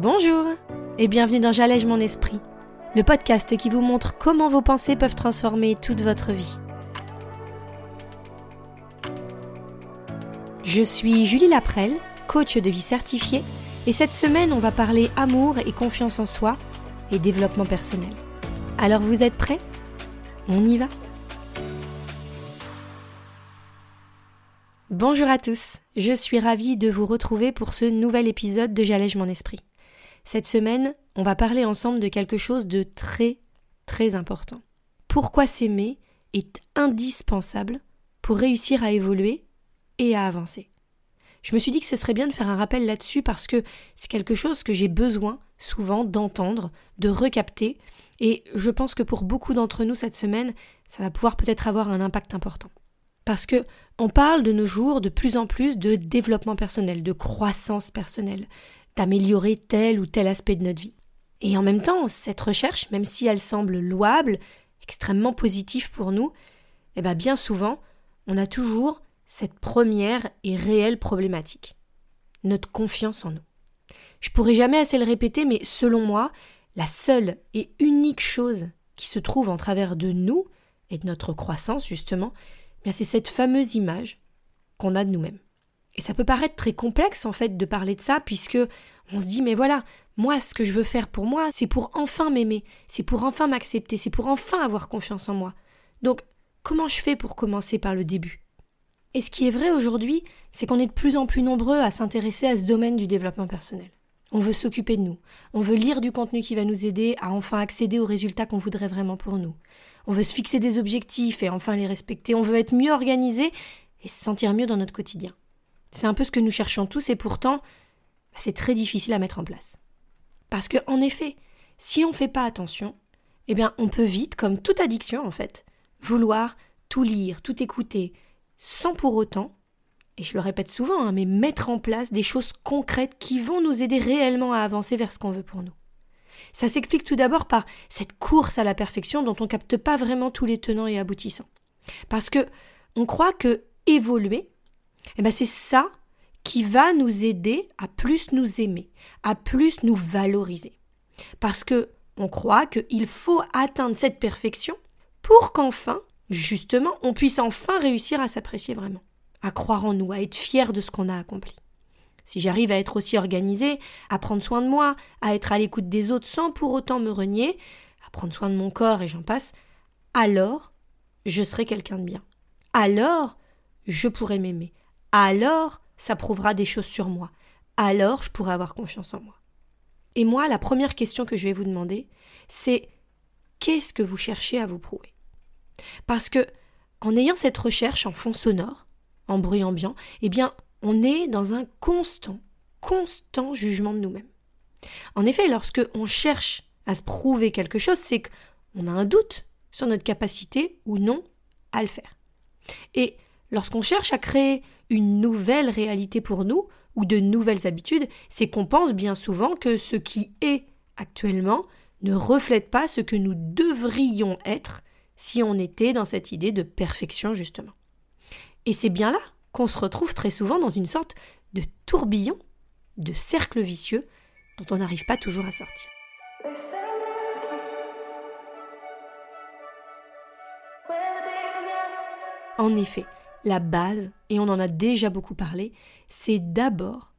Bonjour et bienvenue dans J'allège mon esprit, le podcast qui vous montre comment vos pensées peuvent transformer toute votre vie. Je suis Julie Laprelle, coach de vie certifiée, et cette semaine on va parler amour et confiance en soi et développement personnel. Alors vous êtes prêts? On y va Bonjour à tous, je suis ravie de vous retrouver pour ce nouvel épisode de J'allège mon esprit. Cette semaine, on va parler ensemble de quelque chose de très très important. Pourquoi s'aimer est indispensable pour réussir à évoluer et à avancer. Je me suis dit que ce serait bien de faire un rappel là-dessus parce que c'est quelque chose que j'ai besoin souvent d'entendre, de recapter, et je pense que pour beaucoup d'entre nous cette semaine, ça va pouvoir peut-être avoir un impact important. Parce que on parle de nos jours de plus en plus de développement personnel, de croissance personnelle, d'améliorer tel ou tel aspect de notre vie. Et en même temps, cette recherche, même si elle semble louable, extrêmement positive pour nous, eh bien, bien souvent, on a toujours cette première et réelle problématique notre confiance en nous. Je pourrais jamais assez le répéter, mais selon moi, la seule et unique chose qui se trouve en travers de nous et de notre croissance, justement, eh c'est cette fameuse image qu'on a de nous-mêmes. Et ça peut paraître très complexe en fait de parler de ça puisque on se dit mais voilà, moi ce que je veux faire pour moi, c'est pour enfin m'aimer, c'est pour enfin m'accepter, c'est pour enfin avoir confiance en moi. Donc comment je fais pour commencer par le début? Et ce qui est vrai aujourd'hui, c'est qu'on est de plus en plus nombreux à s'intéresser à ce domaine du développement personnel. On veut s'occuper de nous, on veut lire du contenu qui va nous aider à enfin accéder aux résultats qu'on voudrait vraiment pour nous. On veut se fixer des objectifs et enfin les respecter, on veut être mieux organisé et se sentir mieux dans notre quotidien. C'est un peu ce que nous cherchons tous et pourtant, bah, c'est très difficile à mettre en place. Parce que, en effet, si on ne fait pas attention, eh bien, on peut vite, comme toute addiction en fait, vouloir tout lire, tout écouter, sans pour autant, et je le répète souvent, hein, mais mettre en place des choses concrètes qui vont nous aider réellement à avancer vers ce qu'on veut pour nous. Ça s'explique tout d'abord par cette course à la perfection dont on capte pas vraiment tous les tenants et aboutissants. Parce que on croit que évoluer, eh ben c'est ça qui va nous aider à plus nous aimer, à plus nous valoriser. Parce que on croit qu'il faut atteindre cette perfection pour qu'enfin, justement, on puisse enfin réussir à s'apprécier vraiment, à croire en nous, à être fier de ce qu'on a accompli. Si j'arrive à être aussi organisé, à prendre soin de moi, à être à l'écoute des autres sans pour autant me renier, à prendre soin de mon corps et j'en passe, alors je serai quelqu'un de bien. Alors je pourrai m'aimer alors ça prouvera des choses sur moi. Alors je pourrai avoir confiance en moi. Et moi, la première question que je vais vous demander, c'est qu'est-ce que vous cherchez à vous prouver? Parce que en ayant cette recherche en fond sonore, en bruit ambiant, eh bien, on est dans un constant, constant jugement de nous-mêmes. En effet, lorsque on cherche à se prouver quelque chose, c'est qu'on a un doute sur notre capacité ou non à le faire. Et lorsqu'on cherche à créer une nouvelle réalité pour nous ou de nouvelles habitudes, c'est qu'on pense bien souvent que ce qui est actuellement ne reflète pas ce que nous devrions être si on était dans cette idée de perfection justement. Et c'est bien là qu'on se retrouve très souvent dans une sorte de tourbillon, de cercle vicieux dont on n'arrive pas toujours à sortir. En effet, la base, et on en a déjà beaucoup parlé, c'est d'abord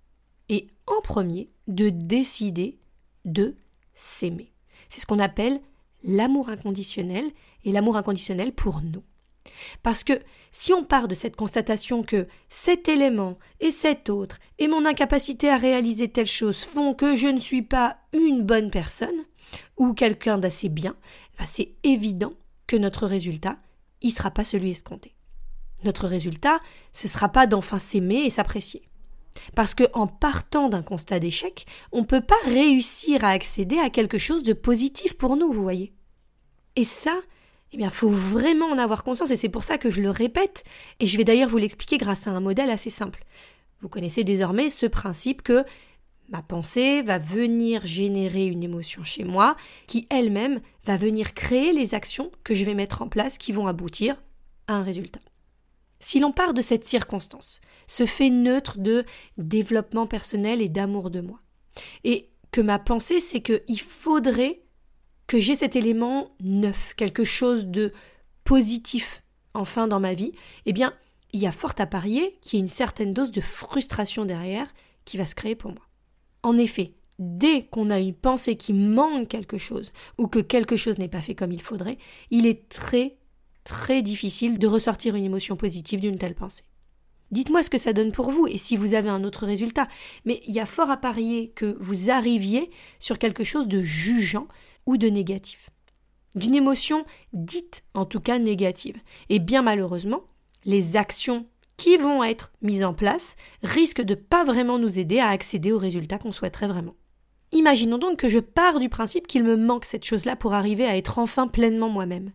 et en premier de décider de s'aimer. C'est ce qu'on appelle l'amour inconditionnel et l'amour inconditionnel pour nous. Parce que si on part de cette constatation que cet élément et cet autre et mon incapacité à réaliser telle chose font que je ne suis pas une bonne personne ou quelqu'un d'assez bien, ben c'est évident que notre résultat, il sera pas celui escompté. Notre résultat, ce ne sera pas d'enfin s'aimer et s'apprécier. Parce que en partant d'un constat d'échec, on ne peut pas réussir à accéder à quelque chose de positif pour nous, vous voyez. Et ça, eh bien, faut vraiment en avoir conscience, et c'est pour ça que je le répète, et je vais d'ailleurs vous l'expliquer grâce à un modèle assez simple. Vous connaissez désormais ce principe que ma pensée va venir générer une émotion chez moi, qui elle-même va venir créer les actions que je vais mettre en place qui vont aboutir à un résultat. Si l'on part de cette circonstance, ce fait neutre de développement personnel et d'amour de moi, et que ma pensée, c'est qu'il faudrait que j'ai cet élément neuf, quelque chose de positif enfin dans ma vie, eh bien, il y a fort à parier qu'il y ait une certaine dose de frustration derrière qui va se créer pour moi. En effet, dès qu'on a une pensée qui manque quelque chose ou que quelque chose n'est pas fait comme il faudrait, il est très très difficile de ressortir une émotion positive d'une telle pensée. Dites-moi ce que ça donne pour vous et si vous avez un autre résultat, mais il y a fort à parier que vous arriviez sur quelque chose de jugeant ou de négatif. D'une émotion dite en tout cas négative. Et bien malheureusement, les actions qui vont être mises en place risquent de pas vraiment nous aider à accéder au résultat qu'on souhaiterait vraiment. Imaginons donc que je pars du principe qu'il me manque cette chose-là pour arriver à être enfin pleinement moi-même.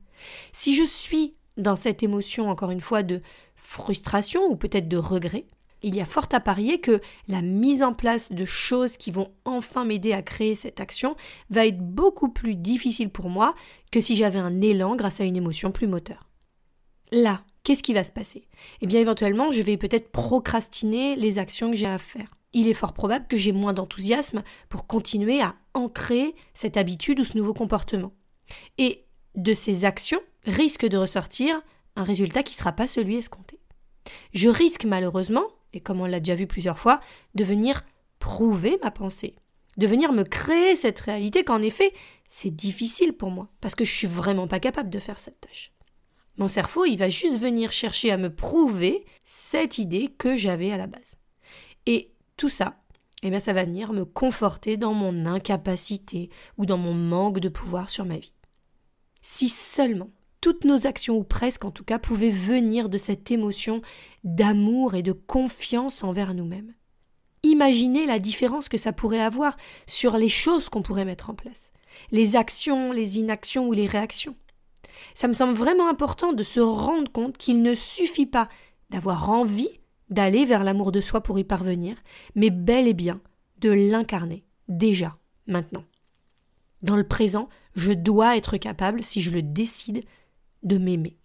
Si je suis dans cette émotion, encore une fois, de frustration ou peut-être de regret, il y a fort à parier que la mise en place de choses qui vont enfin m'aider à créer cette action va être beaucoup plus difficile pour moi que si j'avais un élan grâce à une émotion plus moteur. Là, qu'est-ce qui va se passer? Eh bien éventuellement, je vais peut-être procrastiner les actions que j'ai à faire il est fort probable que j'ai moins d'enthousiasme pour continuer à ancrer cette habitude ou ce nouveau comportement. Et de ces actions risque de ressortir un résultat qui ne sera pas celui escompté. Je risque malheureusement, et comme on l'a déjà vu plusieurs fois, de venir prouver ma pensée, de venir me créer cette réalité qu'en effet, c'est difficile pour moi, parce que je suis vraiment pas capable de faire cette tâche. Mon cerveau, il va juste venir chercher à me prouver cette idée que j'avais à la base. Et tout ça, eh bien, ça va venir me conforter dans mon incapacité ou dans mon manque de pouvoir sur ma vie. Si seulement toutes nos actions, ou presque en tout cas, pouvaient venir de cette émotion d'amour et de confiance envers nous-mêmes. Imaginez la différence que ça pourrait avoir sur les choses qu'on pourrait mettre en place, les actions, les inactions ou les réactions. Ça me semble vraiment important de se rendre compte qu'il ne suffit pas d'avoir envie d'aller vers l'amour de soi pour y parvenir, mais bel et bien de l'incarner, déjà, maintenant. Dans le présent, je dois être capable, si je le décide, de m'aimer.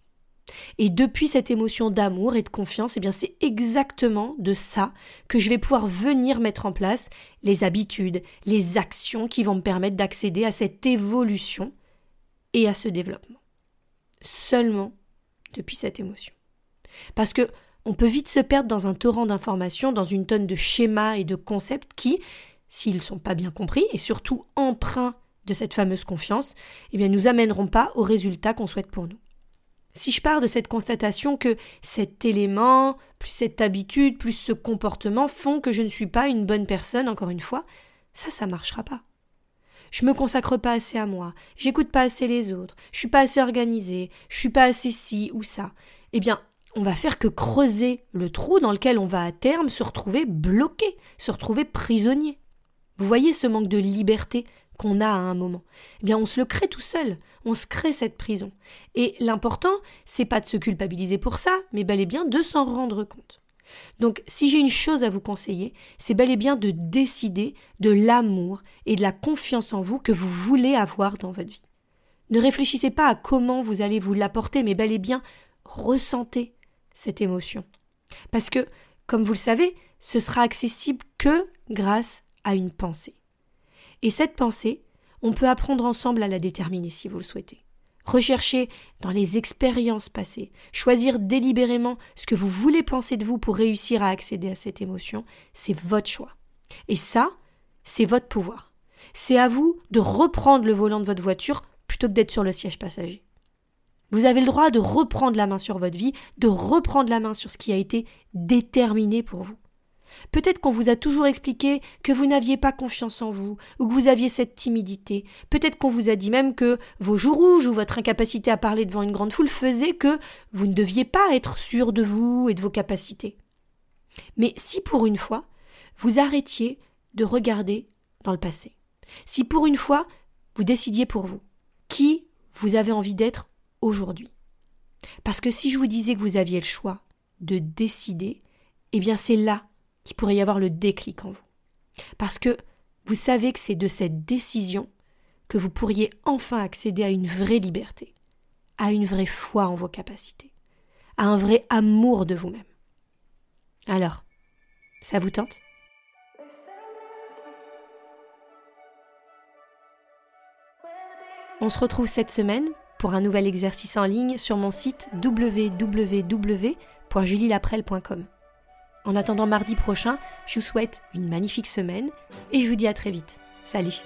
Et depuis cette émotion d'amour et de confiance, eh bien c'est exactement de ça que je vais pouvoir venir mettre en place les habitudes, les actions qui vont me permettre d'accéder à cette évolution et à ce développement. Seulement depuis cette émotion. Parce que on peut vite se perdre dans un torrent d'informations, dans une tonne de schémas et de concepts qui, s'ils ne sont pas bien compris et surtout emprunts de cette fameuse confiance, eh bien, nous amèneront pas au résultat qu'on souhaite pour nous. Si je pars de cette constatation que cet élément, plus cette habitude, plus ce comportement font que je ne suis pas une bonne personne, encore une fois, ça, ça marchera pas. Je me consacre pas assez à moi, j'écoute pas assez les autres, je suis pas assez organisée, je suis pas assez ci ou ça. Eh bien, on va faire que creuser le trou dans lequel on va à terme se retrouver bloqué, se retrouver prisonnier. Vous voyez ce manque de liberté qu'on a à un moment. Eh bien, on se le crée tout seul. On se crée cette prison. Et l'important, c'est pas de se culpabiliser pour ça, mais bel et bien de s'en rendre compte. Donc, si j'ai une chose à vous conseiller, c'est bel et bien de décider de l'amour et de la confiance en vous que vous voulez avoir dans votre vie. Ne réfléchissez pas à comment vous allez vous l'apporter, mais bel et bien ressentez cette émotion. Parce que, comme vous le savez, ce sera accessible que grâce à une pensée. Et cette pensée, on peut apprendre ensemble à la déterminer si vous le souhaitez. Rechercher dans les expériences passées, choisir délibérément ce que vous voulez penser de vous pour réussir à accéder à cette émotion, c'est votre choix. Et ça, c'est votre pouvoir. C'est à vous de reprendre le volant de votre voiture plutôt que d'être sur le siège passager. Vous avez le droit de reprendre la main sur votre vie, de reprendre la main sur ce qui a été déterminé pour vous. Peut-être qu'on vous a toujours expliqué que vous n'aviez pas confiance en vous, ou que vous aviez cette timidité. Peut-être qu'on vous a dit même que vos joues rouges ou votre incapacité à parler devant une grande foule faisaient que vous ne deviez pas être sûr de vous et de vos capacités. Mais si pour une fois, vous arrêtiez de regarder dans le passé, si pour une fois, vous décidiez pour vous, qui vous avez envie d'être aujourd'hui? Parce que si je vous disais que vous aviez le choix de décider, eh bien c'est là qu'il pourrait y avoir le déclic en vous. Parce que vous savez que c'est de cette décision que vous pourriez enfin accéder à une vraie liberté, à une vraie foi en vos capacités, à un vrai amour de vous-même. Alors, ça vous tente? On se retrouve cette semaine pour un nouvel exercice en ligne sur mon site www.julielaprel.com. En attendant mardi prochain, je vous souhaite une magnifique semaine et je vous dis à très vite. Salut